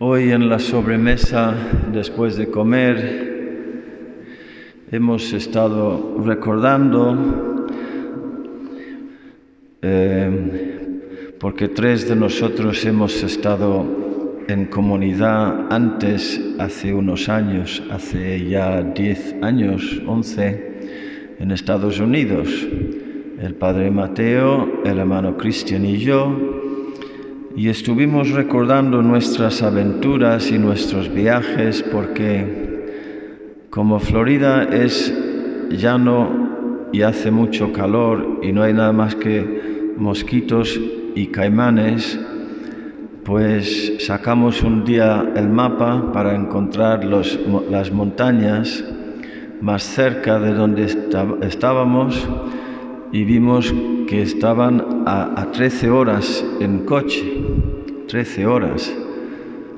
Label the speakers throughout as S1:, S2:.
S1: Hoy en la sobremesa, después de comer, hemos estado recordando, eh, porque tres de nosotros hemos estado en comunidad antes, hace unos años, hace ya diez años, once, en Estados Unidos. El padre Mateo, el hermano Cristian y yo, y estuvimos recordando nuestras aventuras y nuestros viajes porque como Florida es llano y hace mucho calor y no hay nada más que mosquitos y caimanes, pues sacamos un día el mapa para encontrar las montañas más cerca de donde estábamos y vimos que estaban a, a 13 horas en coche, 13 horas.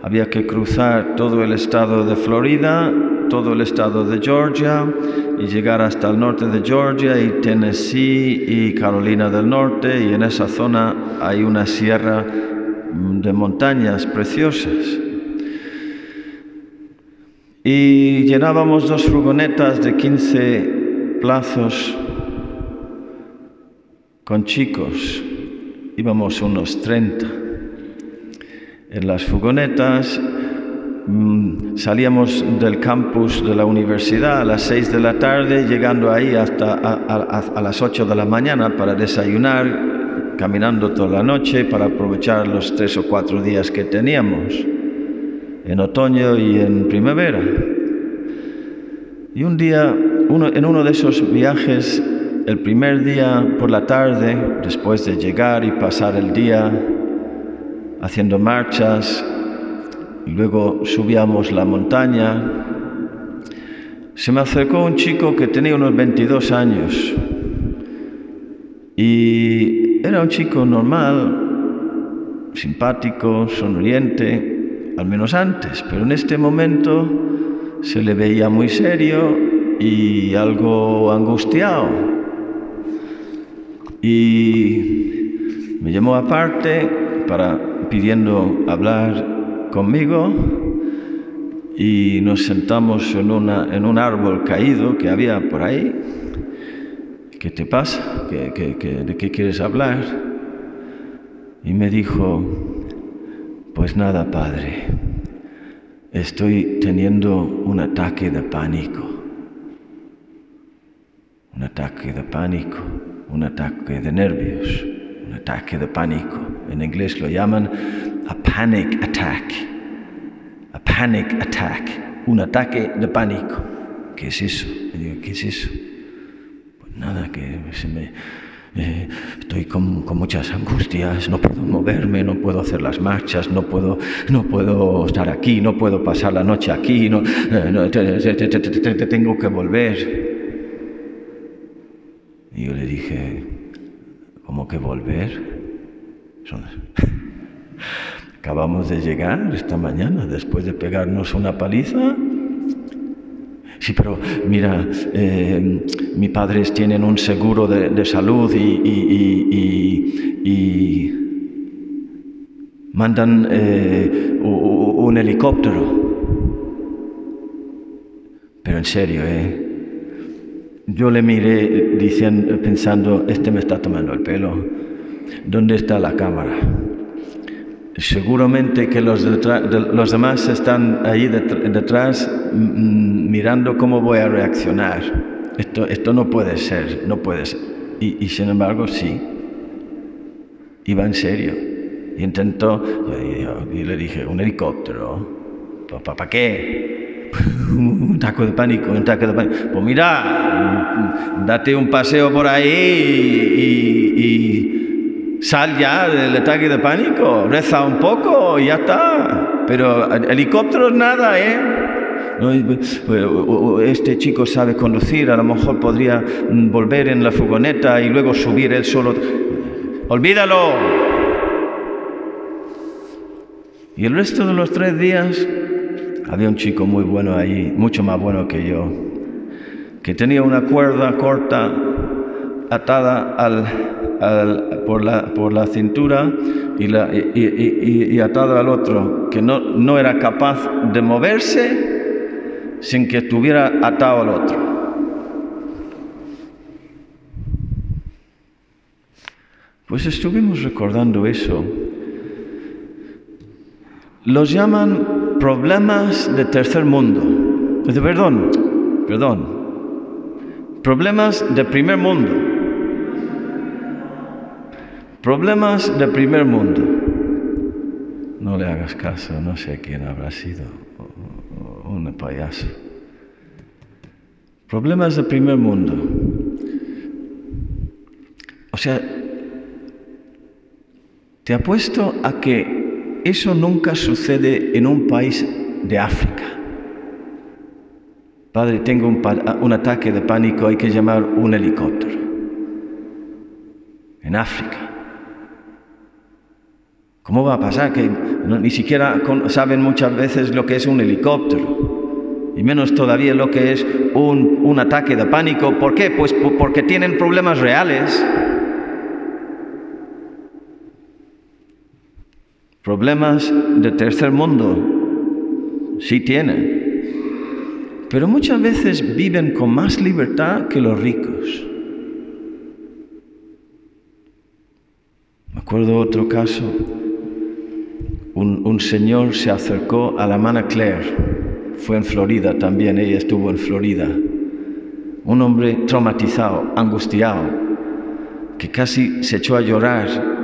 S1: Había que cruzar todo el estado de Florida, todo el estado de Georgia y llegar hasta el norte de Georgia y Tennessee y Carolina del Norte y en esa zona hay una sierra de montañas preciosas. Y llenábamos dos furgonetas de 15 plazos con chicos, íbamos unos 30. En las furgonetas mm, salíamos del campus de la universidad a las 6 de la tarde, llegando ahí hasta a, las 8 de la mañana para desayunar, caminando toda la noche para aprovechar los tres o cuatro días que teníamos, en otoño y en primavera. Y un día, uno, en uno de esos viajes, el primer día por la tarde, después de llegar y pasar el día haciendo marchas, y luego subíamos la montaña, se me acercó un chico que tenía unos 22 años y era un chico normal, simpático, sonriente, al menos antes, pero en este momento se le veía muy serio y algo angustiado y me llamó aparte para pidiendo hablar conmigo y nos sentamos en, una, en un árbol caído que había por ahí. ¿Qué te pasa? ¿Qué, de qué quieres hablar? Y me dijo, pues nada, padre, estoy teniendo un ataque de pánico. Un ataque de pánico un ataque de nervios, un ataque de pánico. En inglés lo llaman a panic attack. A panic attack, un ataque de pánico. ¿Qué es eso? ¿qué es eso? Pues nada, que se me, eh, estoy con, muchas angustias, no puedo moverme, no puedo hacer las marchas, no puedo, no puedo estar aquí, no puedo pasar la noche aquí, no, te, tengo que volver. Y yo le dije, ¿cómo que volver? Acabamos de llegar esta mañana después de pegarnos una paliza. Sí, pero mira, eh, mis padres tienen un seguro de, salud y, mandan eh, un helicóptero. Pero en serio, ¿eh? Yo le miré diciendo, pensando, este me está tomando el pelo. ¿Dónde está la cámara? Seguramente que los, los demás están ahí detrás mm, mirando cómo voy a reaccionar. Esto, esto no puede ser, no puede ser. Y, sin embargo, sí. Iba en serio. intentó, y le dije, un helicóptero. ¿Para qué? Un taco de pánico, un taco de pánico. Pues mira, date un paseo por ahí y, sal ya del ataque de pánico, reza un poco y ya está. Pero helicópteros nada, ¿eh? Pues, este chico sabe conducir, a lo mejor podría volver en la furgoneta y luego subir él solo. Olvídalo. Y el resto de los tres días había un chico muy bueno ahí, mucho más bueno que yo, que tenía una cuerda corta atada al, por, la, por, la, cintura y, la- al otro, que no, no era capaz de moverse sin que estuviera atado al otro. Pues estuvimos recordando eso. Los llaman problemas de tercer mundo. Dice, Perdón, perdón. Problemas de primer mundo. Problemas de primer mundo. No le hagas caso, no sé quién habrá sido. Un payaso. Problemas de primer mundo. O sea, te apuesto a que eso nunca sucede en un país de África. Padre, tengo un, pa- un ataque de pánico, hay que llamar un helicóptero. En África. ¿Cómo va a pasar? Que no- ni siquiera saben muchas veces lo que es un helicóptero. Y menos todavía lo que es un, un ataque de pánico. ¿Por qué? Pues po- porque tienen problemas reales. Problemas de tercer mundo. Sí tienen. Pero muchas veces viven con más libertad que los ricos. Me acuerdo otro caso. Un, un señor se acercó a la hermana Claire. Fue en Florida también, ella estuvo en Florida. Un hombre traumatizado, angustiado, que casi se echó a llorar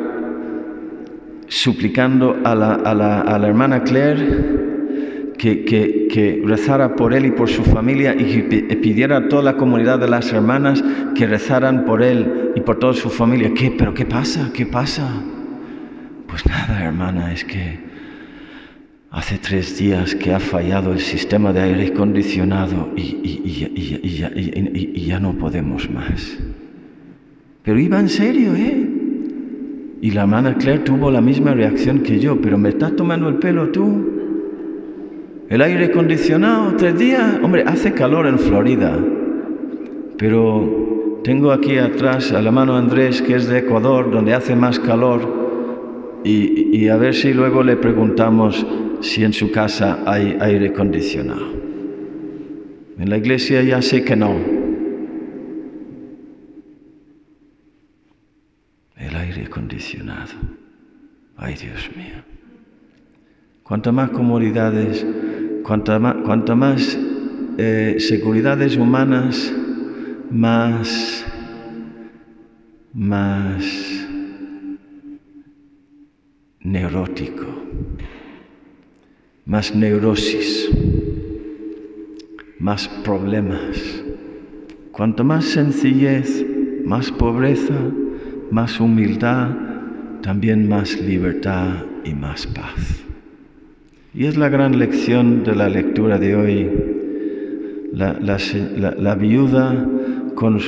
S1: suplicando a la, a la- a la hermana Claire que, que- rezara por él y por su familia y que pi- pidiera a toda la comunidad de las hermanas que rezaran por él y por toda su familia. ¿Qué? ¿Pero qué pasa? ¿Qué pasa? Pues nada, hermana, es que hace tres días que ha fallado el sistema de aire acondicionado y- y ya no podemos más. Pero iba en serio, ¿eh? Y la hermana Claire tuvo la misma reacción que yo, pero me estás tomando el pelo tú. El aire acondicionado, tres días. Hombre, hace calor en Florida. Pero tengo aquí atrás al hermano Andrés, que es de Ecuador, donde hace más calor. Y, y a ver si luego le preguntamos si en su casa hay aire acondicionado. En la iglesia ya sé que no. El aire acondicionado. Ay, Dios mío. Cuanto más comodidades, cuanta más, cuanta más eh, seguridades humanas, más, más neurótico, más neurosis, más problemas. Cuanto más sencillez, más pobreza, más humildad, también más libertad y más paz. Y es la gran lección de la lectura de hoy. La, la viuda con,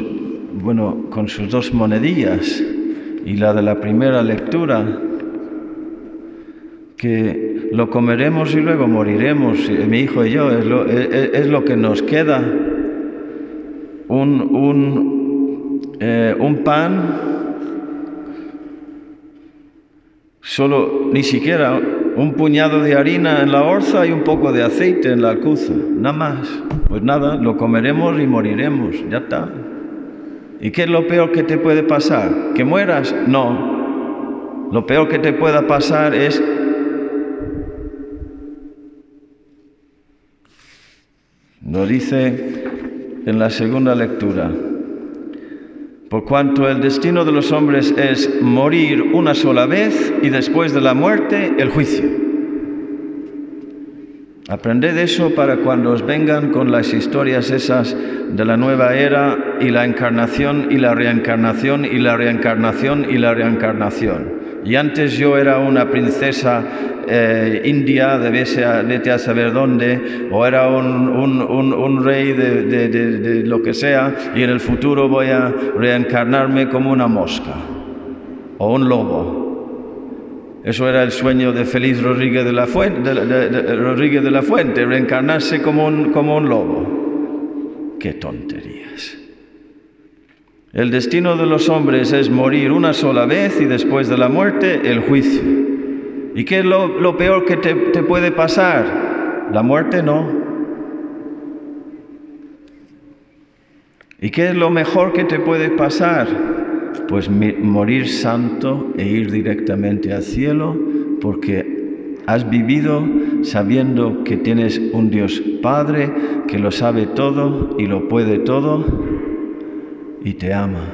S1: bueno, con sus dos monedillas y la de la primera lectura, que lo comeremos y luego moriremos, eh, mi hijo y yo, es lo, es- es- es lo que nos queda. Un, un, eh, un pan Solo, ni siquiera un puñado de harina en la orza y un poco de aceite en la alcuza, nada más. Pues nada, lo comeremos y moriremos, ya está. ¿Y qué es lo peor que te puede pasar? ¿Que mueras? No. Lo peor que te pueda pasar es Lo dice en la segunda lectura. Por cuanto el destino de los hombres es morir una sola vez y después de la muerte el juicio. Aprended eso para cuando os vengan con las historias esas de la nueva era y la encarnación y la reencarnación y la reencarnación y la reencarnación. Y antes yo era una princesa eh, india de vete a, saber dónde, o era un, un- un- rey de, de- de- lo que sea, y en el futuro voy a reencarnarme como una mosca o un lobo. Eso era el sueño de Félix Rodríguez de la Fuente, de- de- Rodríguez de la Fuente reencarnarse como un, como un lobo. Qué tonterías. El destino de los hombres es morir una sola vez y después de la muerte el juicio. ¿Y qué es lo, peor que te, te puede pasar? La muerte no. ¿Y qué es lo mejor que te puede pasar? Pues morir santo e ir directamente al cielo porque has vivido sabiendo que tienes un Dios Padre que lo sabe todo y lo puede todo y te ama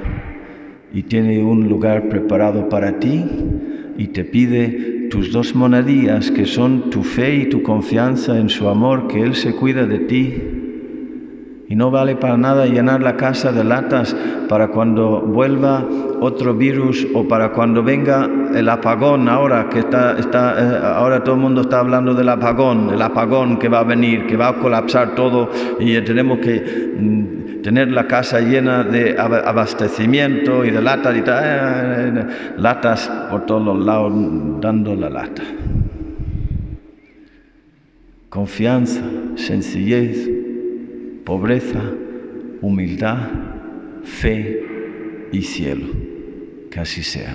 S1: y tiene un lugar preparado para ti y te pide tus dos monedías que son tu fe y tu confianza en su amor, que Él se cuida de ti. Y no vale para nada llenar la casa de latas para cuando vuelva otro virus o para cuando venga el apagón ahora que está, está eh, ahora todo el mundo está hablando del apagón, el apagón que va a venir, que va a colapsar todo y tenemos que mm, tener la casa llena de abastecimiento y de latas y tal, eh, latas por todos los lados dando la lata. Confianza, sencillez, pobreza, humildad, fe y cielo. Que así sea.